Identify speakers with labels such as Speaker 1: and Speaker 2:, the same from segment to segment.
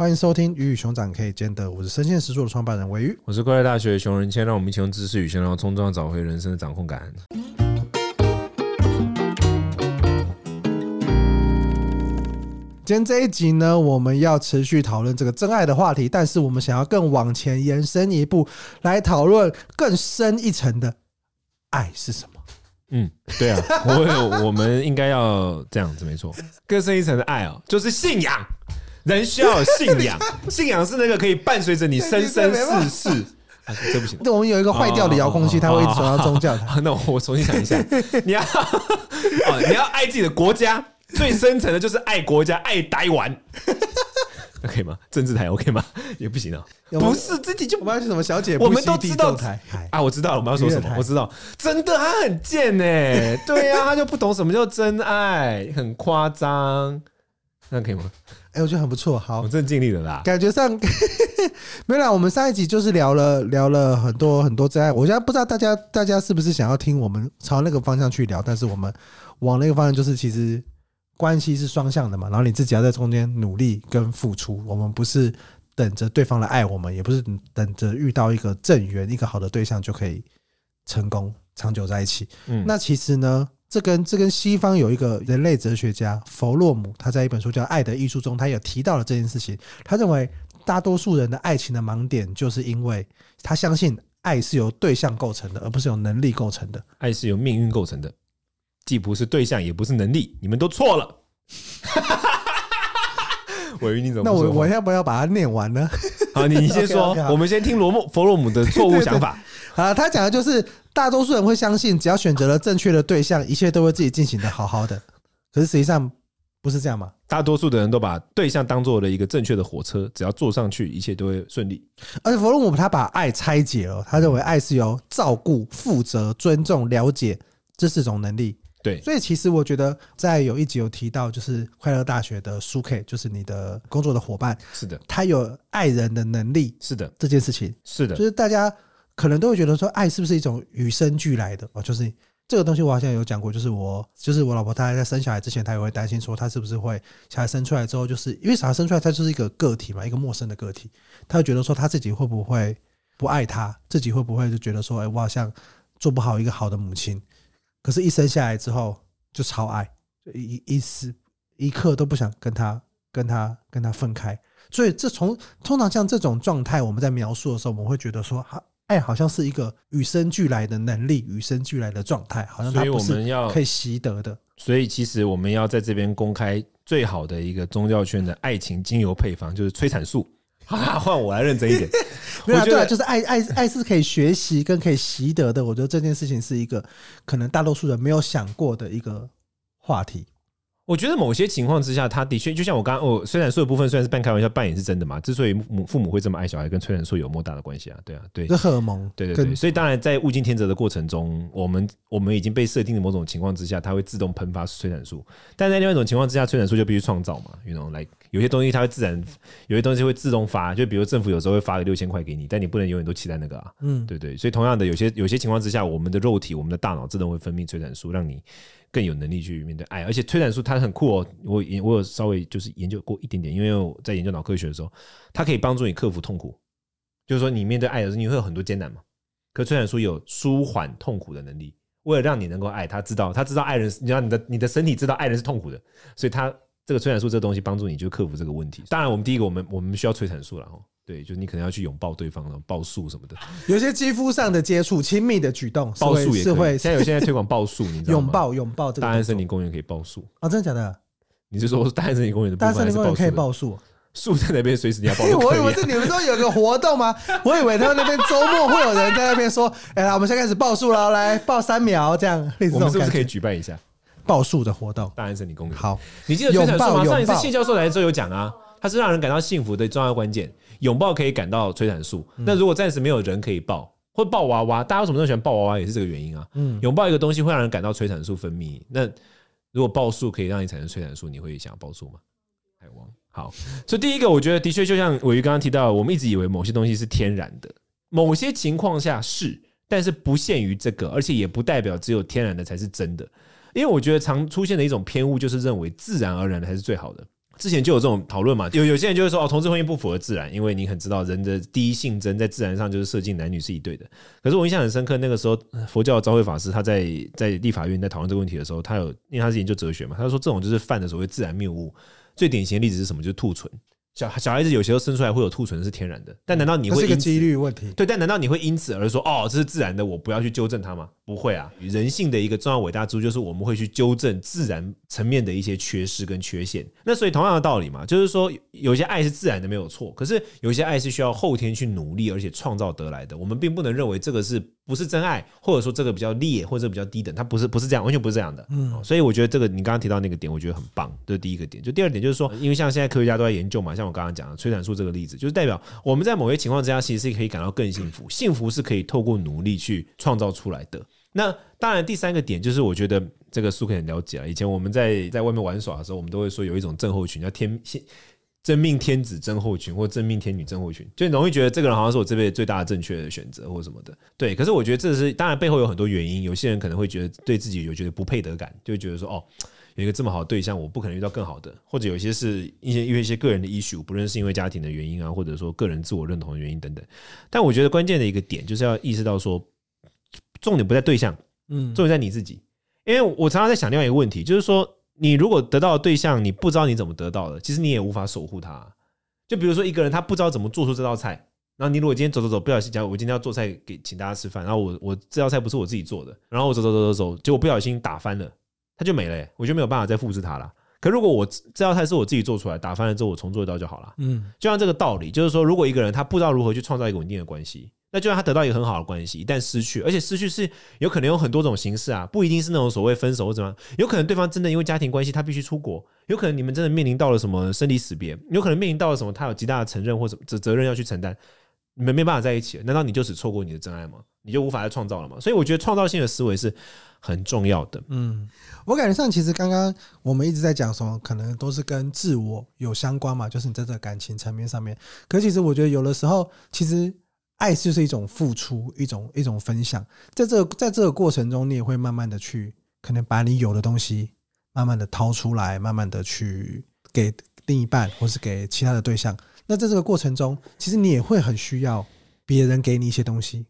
Speaker 1: 欢迎收听《鱼与熊掌可以兼得》，我是生鲜时书的创办人鮪鱼，
Speaker 2: 我是快乐大学熊仁谦，让我们一起用知识与闲聊，从中找回人生的掌控感。
Speaker 1: 今天这一集呢，我们要持续讨论这个真爱的话题，但是我们想要更往前延伸一步，来讨论更深一层的爱是什么？
Speaker 2: 嗯，对啊，我我们应该要这样子，没错，更深一层的爱哦，就是信仰。人需要有信仰，信仰是那个可以伴随着你生生世世。啊，这不行。
Speaker 1: 我们有一个坏掉的遥控器，它会一直传到 宗教台。
Speaker 2: 那我重新想一下，你要你要爱自己的国家，最深层的就是爱国家，爱台湾。可以吗？政治台 OK 吗？也不行啊。不是自己就
Speaker 1: 我们要去什么小姐？
Speaker 2: 我们都知道台啊，我知道了。我们要说什么？我知道，真的他很贱呢。对呀，他就不懂什么叫真爱，很夸张。那可以吗？
Speaker 1: 哎、欸，我觉得很不错。好，
Speaker 2: 我真的尽力了啦。
Speaker 1: 感觉上 没啦。我们上一集就是聊了聊了很多很多真爱。我现在不知道大家大家是不是想要听我们朝那个方向去聊，但是我们往那个方向就是其实关系是双向的嘛。然后你自己要在中间努力跟付出。我们不是等着对方来爱我们，也不是等着遇到一个正缘、一个好的对象就可以成功长久在一起。嗯，那其实呢？这跟这跟西方有一个人类哲学家弗洛姆，他在一本书叫《爱的艺术》中，他也提到了这件事情。他认为大多数人的爱情的盲点，就是因为他相信爱是由对象构成的，而不是由能力构成的。
Speaker 2: 爱是由命运构成的，既不是对象，也不是能力。你们都错了。鮪鱼，你怎么？
Speaker 1: 那我我要不要把它念完呢？
Speaker 2: 好，你你先说。Okay, okay, 我们先听罗姆弗洛姆的错误想法。
Speaker 1: 好，他讲的就是。大多数人会相信，只要选择了正确的对象，一切都会自己进行的好好的。可是实际上不是这样吗？
Speaker 2: 大多数的人都把对象当做了一个正确的火车，只要坐上去，一切都会顺利。
Speaker 1: 而且弗洛姆他把爱拆解了，他认为爱是由照顾、负责、尊重、了解这四种能力。
Speaker 2: 对，
Speaker 1: 所以其实我觉得，在有一集有提到，就是快乐大学的苏 K，就是你的工作的伙伴，
Speaker 2: 是的，
Speaker 1: 他有爱人的能力，
Speaker 2: 是的，
Speaker 1: 这件事情
Speaker 2: 是的，
Speaker 1: 就是大家。可能都会觉得说，爱是不是一种与生俱来的哦？就是这个东西，我好像有讲过。就是我，就是我老婆，她在生小孩之前，她也会担心说，她是不是会小孩生出来之后，就是因为小孩生出来，他就是一个个体嘛，一个陌生的个体，她会觉得说，她自己会不会不爱他，自己会不会就觉得说，哎，我好像做不好一个好的母亲。可是，一生下来之后就超爱，一一丝一刻都不想跟他、跟他、跟他分开。所以，这从通常像这种状态，我们在描述的时候，我们会觉得说，哈。爱好像是一个与生俱来的能力，与生俱来的状态，好像它不是可以习得的。
Speaker 2: 所以其实我们要在这边公开最好的一个宗教圈的爱情精油配方，就是催产素。好，换我来认真一点。
Speaker 1: 对啊，对啊，就是爱爱爱是可以学习跟可以习得的。我觉得这件事情是一个可能大多数人没有想过的一个话题。
Speaker 2: 我觉得某些情况之下，他的确就像我刚刚哦，催产素的部分虽然是半开玩笑，半也是真的嘛。之所以母父母会这么爱小孩，跟催产素有莫大的关系啊。对啊，对，
Speaker 1: 这荷尔蒙，
Speaker 2: 对对对。所以当然，在物竞天择的过程中，我们我们已经被设定的某种情况之下，它会自动喷发催产素。但在另外一种情况之下，催产素就必须创造嘛。You know, like 有些东西它会自然，有些东西会自动发。就比如政府有时候会发个六千块给你，但你不能永远都期待那个啊。嗯，对对。所以同样的，有些有些情况之下，我们的肉体、我们的大脑自动会分泌催产素，让你。更有能力去面对爱，而且催产素它很酷哦。我我有稍微就是研究过一点点，因为我在研究脑科学的时候，它可以帮助你克服痛苦。就是说，你面对爱的时候，你会有很多艰难嘛。可催产素有舒缓痛苦的能力，为了让你能够爱，他知道他知道爱人，你知道你的你的身体知道爱人是痛苦的，所以他这个催产素这个东西帮助你就克服这个问题。当然，我们第一个我们我们需要催产素了哦。对，就是你可能要去拥抱对方，然后抱树什么的，
Speaker 1: 有些肌肤上的接触、亲密的举动，
Speaker 2: 抱树也是会。
Speaker 1: 现
Speaker 2: 在有现在推广抱树，你知道吗？
Speaker 1: 拥抱拥抱这个。
Speaker 2: 大安森林公园可以抱树
Speaker 1: 啊？真的假的？
Speaker 2: 你是说大安森林公园的？
Speaker 1: 大安森林公园可以抱树？
Speaker 2: 树在那边，随时你要抱。
Speaker 1: 我以为是你们说有个活动吗？我以为他们那边周末会有人在那边说：“ 哎呀，我们现在开始抱树了，来抱三秒。”这样，类。
Speaker 2: 我们是不是可以举办一下
Speaker 1: 抱树的活动？
Speaker 2: 大安森林公园。
Speaker 1: 好，
Speaker 2: 你记得催产素吗？上一次谢教授来的时候有讲啊，它是让人感到幸福的重要关键。拥抱可以感到催产素，那如果暂时没有人可以抱，或抱娃娃，大家为什么都喜欢抱娃娃，也是这个原因啊。嗯，拥抱一个东西会让人感到催产素分泌。那如果抱树可以让你产生催产素，你会想要抱树吗？海王，好，所以第一个，我觉得的确就像伟鱼刚刚提到，我们一直以为某些东西是天然的，某些情况下是，但是不限于这个，而且也不代表只有天然的才是真的。因为我觉得常出现的一种偏误，就是认为自然而然的才是最好的。之前就有这种讨论嘛，有有些人就会说哦，同志婚姻不符合自然，因为你很知道人的第一性征在自然上就是设计男女是一对的。可是我印象很深刻，那个时候佛教的昭慧法师他在在立法院在讨论这个问题的时候，他有因为他是研究哲学嘛，他说这种就是犯的所谓自然谬误。最典型的例子是什么？就是兔唇。小小孩子有时候生出来会有兔唇是天然的，但难道你会因此？
Speaker 1: 这是个几率问题。
Speaker 2: 对，但难道你会因此而说哦，这是自然的，我不要去纠正它吗？不会啊。人性的一个重要伟大之处就是我们会去纠正自然层面的一些缺失跟缺陷。那所以同样的道理嘛，就是说有些爱是自然的没有错，可是有些爱是需要后天去努力而且创造得来的。我们并不能认为这个是不是真爱，或者说这个比较劣或者比较低等，它不是不是这样，完全不是这样的。嗯，所以我觉得这个你刚刚提到那个点，我觉得很棒。这是第一个点。就第二点就是说，因为像现在科学家都在研究嘛，像我刚刚讲的催产素这个例子，就是代表我们在某些情况之下，其实是可以感到更幸福。幸福是可以透过努力去创造出来的。那当然，第三个点就是我觉得这个苏可很了解了。以前我们在在外面玩耍的时候，我们都会说有一种症候群叫天真命天子真后群，或真命天女真后群，就容易觉得这个人好像是我这辈子最大的正确的选择，或什么的。对，可是我觉得这是当然背后有很多原因。有些人可能会觉得对自己有觉得不配得感，就会觉得说哦，有一个这么好的对象，我不可能遇到更好的。或者有些是一些因为一些个人的 issue，不论是因为家庭的原因啊，或者说个人自我认同的原因等等。但我觉得关键的一个点就是要意识到说，重点不在对象，嗯，重点在你自己。因为我常常在想另外一个问题，就是说。你如果得到的对象，你不知道你怎么得到的，其实你也无法守护他。就比如说一个人，他不知道怎么做出这道菜，然后你如果今天走走走，不小心讲我今天要做菜给请大家吃饭，然后我我这道菜不是我自己做的，然后我走走走走走，结果不小心打翻了，他就没了，我就没有办法再复制它了。可如果我这道菜是我自己做出来，打翻了之后我重做一道就好了。嗯，就像这个道理，就是说，如果一个人他不知道如何去创造一个稳定的关系。那就让他得到一个很好的关系，一旦失去，而且失去是有可能有很多种形式啊，不一定是那种所谓分手或怎么样，有可能对方真的因为家庭关系他必须出国，有可能你们真的面临到了什么生离死别，有可能面临到了什么他有极大的承认或者责责任要去承担，你们没办法在一起，难道你就只错过你的真爱吗？你就无法再创造了吗？所以我觉得创造性的思维是很重要的。嗯，
Speaker 1: 我感觉上其实刚刚我们一直在讲什么，可能都是跟自我有相关嘛，就是你在这感情层面上面，可是其实我觉得有的时候其实。爱就是一种付出，一种一种分享，在这个在这个过程中，你也会慢慢的去，可能把你有的东西，慢慢的掏出来，慢慢的去给另一半，或是给其他的对象。那在这个过程中，其实你也会很需要别人给你一些东西，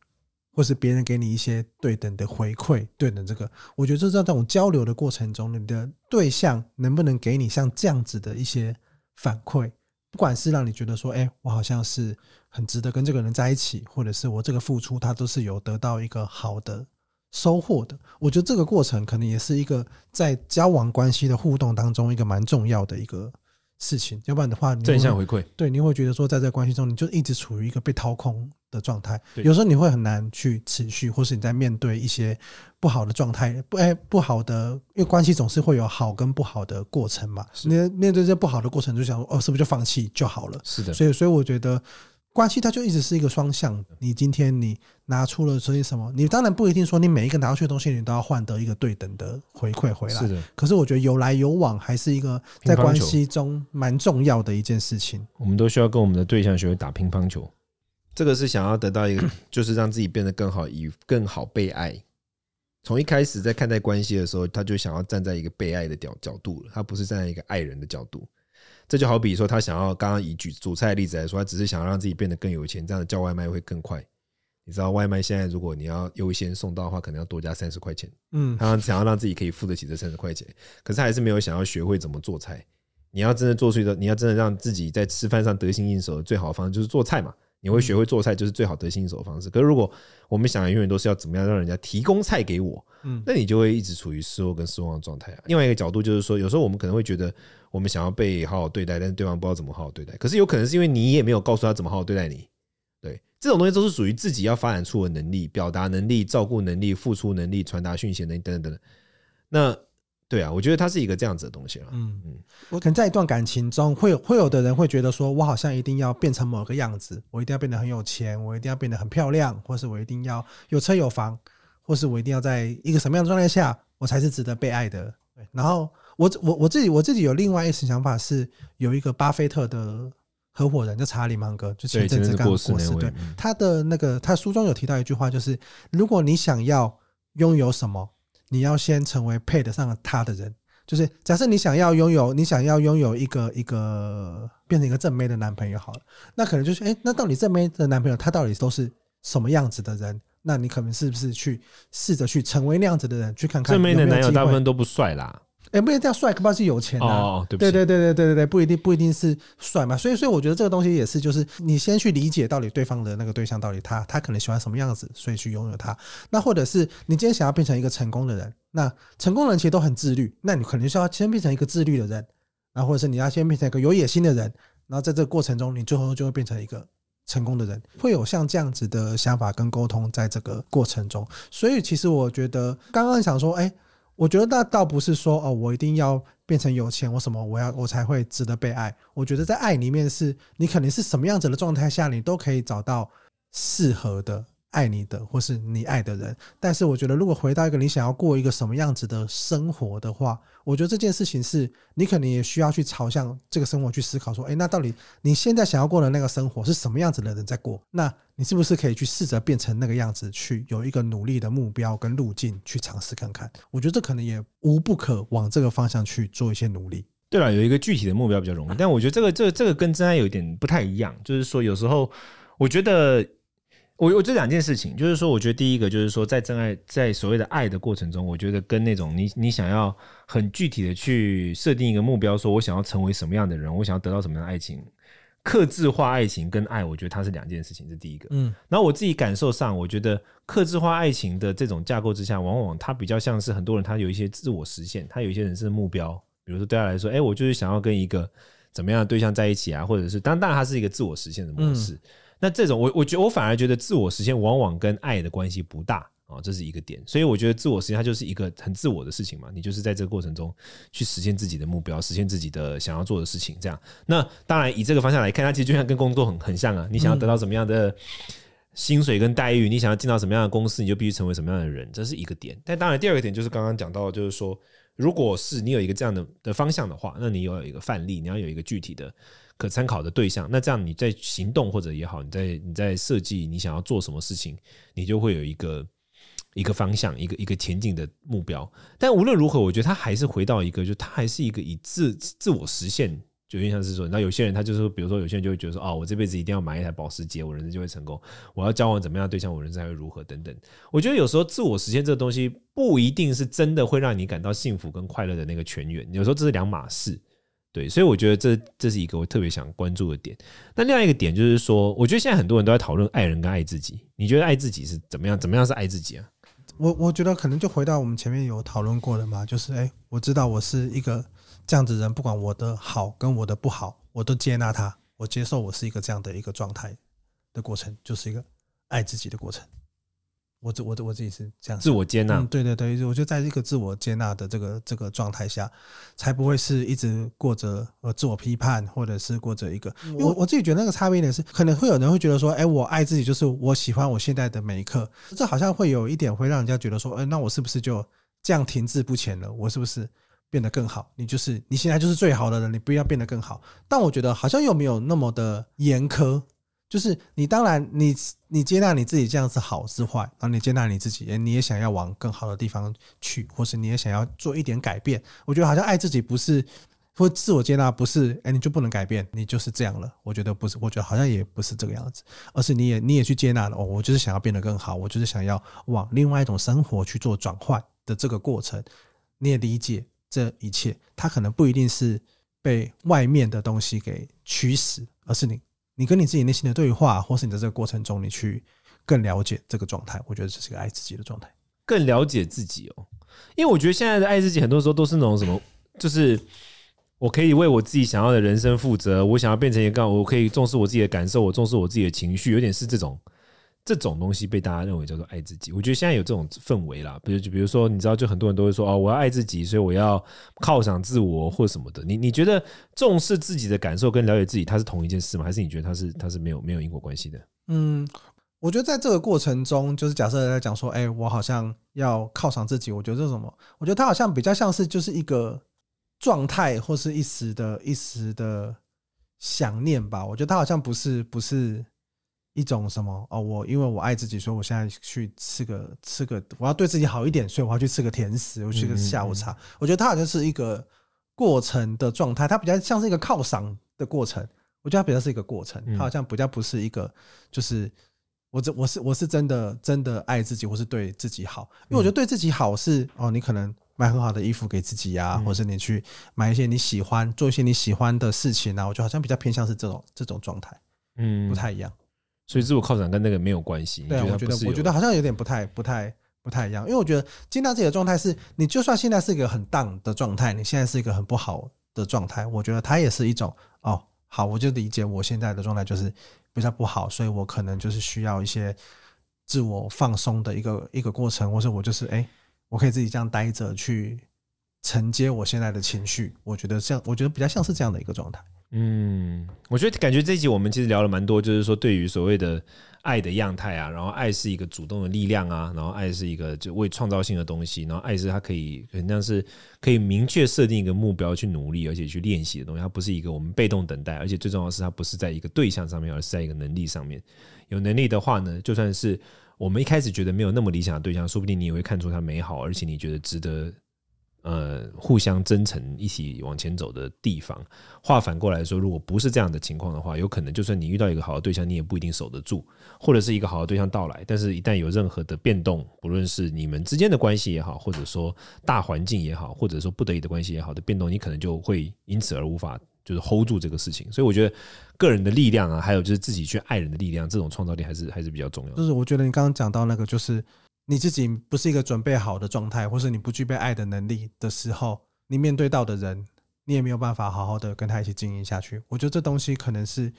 Speaker 1: 或是别人给你一些对等的回馈，对等这个，我觉得就是在这种交流的过程中，你的对象能不能给你像这样子的一些反馈？不管是让你觉得说，哎，我好像是很值得跟这个人在一起，或者是我这个付出，他都是有得到一个好的收获的。我觉得这个过程可能也是一个在交往关系的互动当中一个蛮重要的一个事情。要不然的话，
Speaker 2: 正向回馈，
Speaker 1: 对，你会觉得说，在这个关系中，你就一直处于一个被掏空的状态，有时候你会很难去持续，或是你在面对一些不好的状态，不哎不好的，因为关系总是会有好跟不好的过程嘛。你面对这些不好的过程，就想说哦，是不是就放弃就好了？
Speaker 2: 是的。
Speaker 1: 所以，所以我觉得关系它就一直是一个双向。你今天你拿出了所以什么，你当然不一定说你每一个拿出去的东西，你都要换得一个对等的回馈回来。是的。可是我觉得有来有往还是一个在关系中蛮重要的一件事情。
Speaker 2: 我们都需要跟我们的对象学会打乒乓球。这个是想要得到一个，就是让自己变得更好，以更好被爱。从一开始在看待关系的时候，他就想要站在一个被爱的角角度了，他不是站在一个爱人的角度。这就好比说，他想要刚刚以举煮菜的例子来说，他只是想要让自己变得更有钱，这样叫外卖会更快。你知道外卖现在如果你要优先送到的话，可能要多加三十块钱。嗯，他想要让自己可以付得起这三十块钱，可是他还是没有想要学会怎么做菜。你要真的做出一个，你要真的让自己在吃饭上得心应手的最好的方式就是做菜嘛。你会学会做菜，就是最好得心应手的方式。可是如果我们想的永远都是要怎么样让人家提供菜给我，嗯，那你就会一直处于失落跟失望的状态啊。另外一个角度就是说，有时候我们可能会觉得我们想要被好好对待，但是对方不知道怎么好好对待。可是有可能是因为你也没有告诉他怎么好好对待你。对，这种东西都是属于自己要发展出的能力、表达能力、照顾能力、付出能力、传达讯息能力等等等等。那对啊，我觉得它是一个这样子的东西啊。嗯嗯，
Speaker 1: 我可能在一段感情中，会有会有的人会觉得说，我好像一定要变成某个样子，我一定要变得很有钱，我一定要变得很漂亮，或是我一定要有车有房，或是我一定要在一个什么样的状态下，我才是值得被爱的。然后我我我自己我自己有另外一种想法，是有一个巴菲特的合伙人叫查理芒格，就前阵子刚过世。对，他的那个他书中有提到一句话，就是如果你想要拥有什么。你要先成为配得上他的人，就是假设你想要拥有，你想要拥有一个一个变成一个正妹的男朋友好了，那可能就是，哎，那到底正妹的男朋友他到底都是什么样子的人？那你可能是不是去试着去成为那样子的人，去看看
Speaker 2: 正妹的男友大部分都不帅啦。
Speaker 1: 诶，不一定叫帅。可不，是有钱的
Speaker 2: 哦。对
Speaker 1: 不对？对对对对对，不一定不一定是帅嘛。所以，所以我觉得这个东西也是，就是你先去理解到底对方的那个对象，到底他他可能喜欢什么样子，所以去拥有他。那或者是你今天想要变成一个成功的人，那成功人其实都很自律。那你可能需要先变成一个自律的人，然后或者是你要先变成一个有野心的人，然后在这个过程中，你最后就会变成一个成功的人。会有像这样子的想法跟沟通，在这个过程中。所以其实我觉得刚刚想说，诶。我觉得那倒不是说哦，我一定要变成有钱，我什么我要我才会值得被爱。我觉得在爱里面是，你肯定是什么样子的状态下，你都可以找到适合的。爱你的或是你爱的人，但是我觉得，如果回到一个你想要过一个什么样子的生活的话，我觉得这件事情是你可能也需要去朝向这个生活去思考，说，诶，那到底你现在想要过的那个生活是什么样子的人在过？那你是不是可以去试着变成那个样子，去有一个努力的目标跟路径去尝试看看？我觉得这可能也无不可往这个方向去做一些努力。
Speaker 2: 对了，有一个具体的目标比较容易，但我觉得这个这个这个跟真爱有点不太一样，就是说有时候我觉得。我我这两件事情，就是说，我觉得第一个就是说，在真爱，在所谓的爱的过程中，我觉得跟那种你你想要很具体的去设定一个目标，说我想要成为什么样的人，我想要得到什么样的爱情，克制化爱情跟爱，我觉得它是两件事情，这是第一个。嗯，然后我自己感受上，我觉得克制化爱情的这种架构之下，往往它比较像是很多人他有一些自我实现，他有一些人生的目标，比如说对他来说，哎，我就是想要跟一个怎么样的对象在一起啊，或者是当当然它是一个自我实现的模式。嗯那这种我我觉得我反而觉得自我实现往往跟爱的关系不大啊，这是一个点。所以我觉得自我实现它就是一个很自我的事情嘛，你就是在这个过程中去实现自己的目标，实现自己的想要做的事情。这样，那当然以这个方向来看，它其实就像跟工作很很像啊。你想要得到什么样的薪水跟待遇，你想要进到什么样的公司，你就必须成为什么样的人，这是一个点。但当然第二个点就是刚刚讲到，就是说，如果是你有一个这样的的方向的话，那你要有一个范例，你要有一个具体的。可参考的对象，那这样你在行动或者也好，你在你在设计你想要做什么事情，你就会有一个一个方向，一个一个前进的目标。但无论如何，我觉得他还是回到一个，就他还是一个以自自我实现，就印象是说，那有些人他就是，比如说有些人就会觉得说，哦，我这辈子一定要买一台保时捷，我人生就会成功；我要交往怎么样的对象，我人生还会如何等等。我觉得有时候自我实现这个东西不一定是真的会让你感到幸福跟快乐的那个泉源，有时候这是两码事。对，所以我觉得这这是一个我特别想关注的点。那另外一个点就是说，我觉得现在很多人都在讨论爱人跟爱自己。你觉得爱自己是怎么样？怎么样是爱自己啊？
Speaker 1: 我我觉得可能就回到我们前面有讨论过的嘛，就是哎，我知道我是一个这样子的人，不管我的好跟我的不好，我都接纳他，我接受我是一个这样的一个状态的过程，就是一个爱自己的过程。我自我的我自己是这样，
Speaker 2: 自我接纳、
Speaker 1: 嗯，对对对，我觉得在这个自我接纳的这个这个状态下，才不会是一直过着呃自我批判，或者是过着一个。因为我我自己觉得那个差别点是，可能会有人会觉得说，哎，我爱自己就是我喜欢我现在的每一刻，这好像会有一点会让人家觉得说，哎，那我是不是就这样停滞不前了？我是不是变得更好？你就是你现在就是最好的人，你不要变得更好。但我觉得好像又没有那么的严苛。就是你，当然你你接纳你自己这样子好是坏，然后你接纳你自己，你也想要往更好的地方去，或是你也想要做一点改变。我觉得好像爱自己不是或自我接纳不是，哎，你就不能改变，你就是这样了。我觉得不是，我觉得好像也不是这个样子，而是你也你也去接纳了。哦，我就是想要变得更好，我就是想要往另外一种生活去做转换的这个过程。你也理解这一切，它可能不一定是被外面的东西给驱使，而是你。你跟你自己内心的对话，或是你在这个过程中，你去更了解这个状态，我觉得这是个爱自己的状态。
Speaker 2: 更了解自己哦，因为我觉得现在的爱自己，很多时候都是那种什么，就是我可以为我自己想要的人生负责，我想要变成一个，我可以重视我自己的感受，我重视我自己的情绪，有点是这种。这种东西被大家认为叫做爱自己，我觉得现在有这种氛围啦。比如，就比如说，你知道，就很多人都会说哦，我要爱自己，所以我要犒赏自我或什么的。你你觉得重视自己的感受跟了解自己，它是同一件事吗？还是你觉得它是它是没有没有因果关系的？
Speaker 1: 嗯，我觉得在这个过程中，就是假设在讲说，哎，我好像要犒赏自己，我觉得这是什么？我觉得它好像比较像是就是一个状态，或是一时的一时的想念吧。我觉得它好像不是不是。一种什么哦，我因为我爱自己，所以我现在去吃个吃个，我要对自己好一点，所以我要去吃个甜食，我去个下午茶。我觉得它好像是一个过程的状态，它比较像是一个犒赏的过程。我觉得它比较是一个过程，它好像比较不是一个就是。我这我是我是真的真的爱自己，或是对自己好，因为我觉得对自己好是哦，你可能买很好的衣服给自己呀、啊，或是你去买一些你喜欢做一些你喜欢的事情啊，我觉得好像比较偏向是这种这种状态，嗯，不太一样。
Speaker 2: 所以自我犒赏跟那个没有关系。
Speaker 1: 对，我觉得我觉得好像有点不太不太不太一样，因为我觉得接纳自己的状态是，你就算现在是一个很 down 的状态，你现在是一个很不好的状态，我觉得它也是一种哦，好，我就理解我现在的状态就是。比较不好，所以我可能就是需要一些自我放松的一个一个过程，或者我就是哎、欸，我可以自己这样待着去承接我现在的情绪。我觉得像，我觉得比较像是这样的一个状态。
Speaker 2: 嗯，我觉得感觉这一集我们其实聊了蛮多，就是说对于所谓的。爱的样态啊，然后爱是一个主动的力量啊，然后爱是一个就为创造性的东西，然后爱是它可以很像是可以明确设定一个目标去努力，而且去练习的东西，它不是一个我们被动等待，而且最重要的是它不是在一个对象上面，而是在一个能力上面。有能力的话呢，就算是我们一开始觉得没有那么理想的对象，说不定你也会看出它美好，而且你觉得值得。呃，互相真诚一起往前走的地方。话反过来说，如果不是这样的情况的话，有可能就算你遇到一个好的对象，你也不一定守得住，或者是一个好的对象到来，但是一旦有任何的变动，不论是你们之间的关系也好，或者说大环境也好，或者说不得已的关系也好的变动，你可能就会因此而无法就是 hold 住这个事情。所以我觉得个人的力量啊，还有就是自己去爱人的力量，这种创造力还是还是比较重要的。
Speaker 1: 就是我觉得你刚刚讲到那个，就是。你自己不是一个准备好的状态，或是你不具备爱的能力的时候，你面对到的人，你也没有办法好好的跟他一起经营下去。我觉得这东西可能是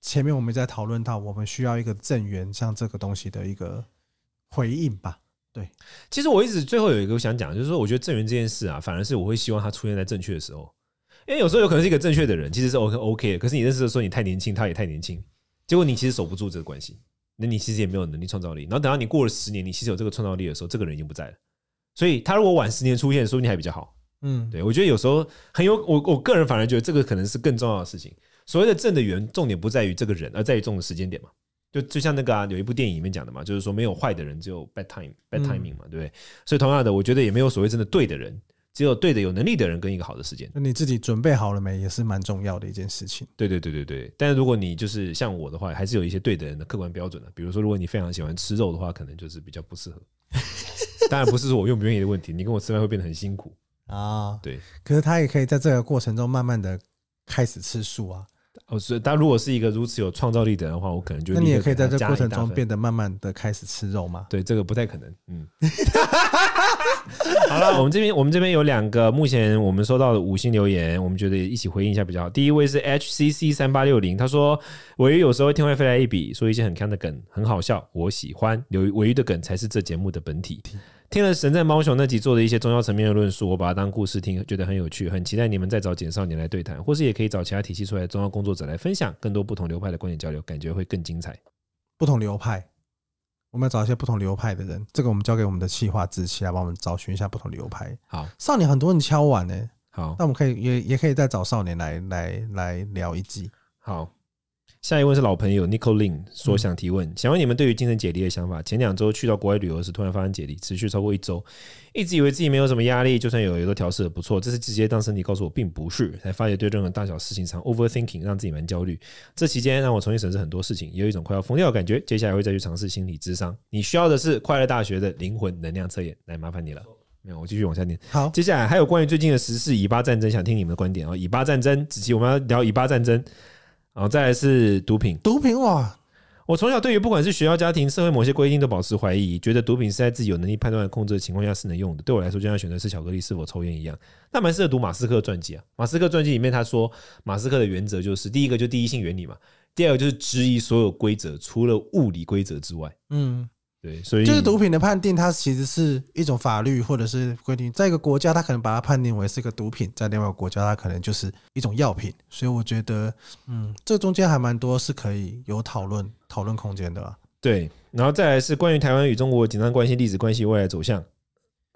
Speaker 1: 前面我们在讨论到，我们需要一个正缘，像这个东西的一个回应吧。对，
Speaker 2: 其实我一直最后有一个想讲，就是说，我觉得正缘这件事啊，反而是我会希望他出现在正确的时候，因为有时候有可能是一个正确的人，其实是 OK OK，可是你认识的时候你太年轻，他也太年轻，结果你其实守不住这个关系。那你其实也没有能力创造力，然后等到你过了十年，你其实有这个创造力的时候，这个人已经不在了。所以他如果晚十年出现，说不定还比较好。嗯，对，我觉得有时候很有我我个人反而觉得这个可能是更重要的事情。所谓的正的缘，重点不在于这个人，而在于重的时间点嘛。就就像那个啊，有一部电影里面讲的嘛，就是说没有坏的人，只有 bad time bad timing 嘛，对不对？所以同样的，我觉得也没有所谓真的对的人。只有对的、有能力的人跟一个好的时间，
Speaker 1: 那你自己准备好了没，也是蛮重要的一件事情。
Speaker 2: 对对对对对。但是如果你就是像我的话，还是有一些对的人的客观标准的。比如说，如果你非常喜欢吃肉的话，可能就是比较不适合。当然不是说我愿不愿意的问题，你跟我吃饭会变得很辛苦啊。对，
Speaker 1: 可是他也可以在这个过程中慢慢的开始吃素啊。
Speaker 2: 哦，所以他如果是一个如此有创造力的人的话，我可能就
Speaker 1: 那你也可以在这个过程中变得慢慢的开始吃肉吗？
Speaker 2: 对，这个不太可能。嗯。好了，我们这边我们这边有两个目前我们收到的五星留言，我们觉得一起回应一下比较好。第一位是 HCC 三八六零，他说：“鮪鱼有时候会天外飞来一笔，说一些很看的梗，很好笑，我喜欢。鮪鱼的梗才是这节目的本体。听了神在猫熊那集做的一些重要层面的论述，我把它当故事听，觉得很有趣，很期待你们再找简少年来对谈，或是也可以找其他体系出来的重要工作者来分享更多不同流派的观点交流，感觉会更精彩。
Speaker 1: 不同流派。”我们要找一些不同流派的人，这个我们交给我们的企划志祺来帮我们找寻一下不同流派。
Speaker 2: 好，
Speaker 1: 少年很多人敲碗呢。
Speaker 2: 好，
Speaker 1: 那我们可以也也可以再找少年来来来聊一季。
Speaker 2: 好。下一位是老朋友 Nicole Lin 说想提问，想问你们对于精神解离的想法。前两周去到国外旅游时，突然发生解离，持续超过一周，一直以为自己没有什么压力，就算有，也都调试的不错。这是直接当身体告诉我并不是，才发觉对任何大小事情常 overthinking，让自己蛮焦虑。这期间让我重新审视很多事情，也有一种快要疯掉的感觉。接下来会再去尝试心理智商。你需要的是快乐大学的灵魂能量测验，来麻烦你了。没有，我继续往下念。
Speaker 1: 好，
Speaker 2: 接下来还有关于最近的时事，以巴战争，想听你们的观点哦。以巴战争，子琪，我们要聊以巴战争。然后再来是毒品，
Speaker 1: 毒品哇！
Speaker 2: 我从小对于不管是学校、家庭、社会某些规定都保持怀疑，觉得毒品是在自己有能力判断、控制的情况下是能用的。对我来说，就像选择吃巧克力是否抽烟一样。那蛮适合读马斯克传记啊。马斯克传记里面他说，马斯克的原则就是：第一个就第一性原理嘛，第二个就是质疑所有规则，除了物理规则之外。嗯。对，所以
Speaker 1: 就是毒品的判定，它其实是一种法律或者是规定，在一个国家，它可能把它判定为是一个毒品，在另外一个国家，它可能就是一种药品。所以我觉得，嗯，这中间还蛮多是可以有讨论讨论空间的。
Speaker 2: 对，然后再来是关于台湾与中国紧张关系、历史关系、未来走向。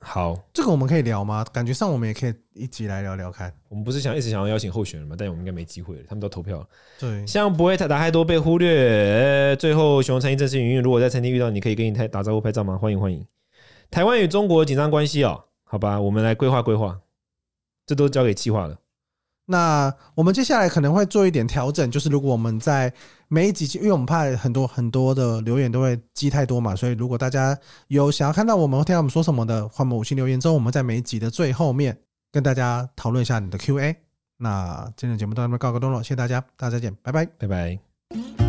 Speaker 2: 好，
Speaker 1: 这个我们可以聊吗？感觉上我们也可以一起来聊聊看。
Speaker 2: 我们不是想一直想要邀请候选人吗？但我们应该没机会了，他们都投票了。
Speaker 1: 对，
Speaker 2: 像不会打太多被忽略。最后，熊餐厅正式营运，如果在餐厅遇到你，可以跟你打招呼、拍照吗？欢迎欢迎。台湾与中国紧张关系哦，好吧，我们来规划规划，这都交给计划了。
Speaker 1: 那我们接下来可能会做一点调整，就是如果我们在每一集，因为我们怕很多很多的留言都会积太多嘛，所以如果大家有想要看到我们听到我们说什么的，欢迎五星留言之后，我们在每一集的最后面跟大家讨论一下你的 Q&A。那今天的节目到这边告个段落，谢谢大家，大家再见，拜拜，
Speaker 2: 拜拜。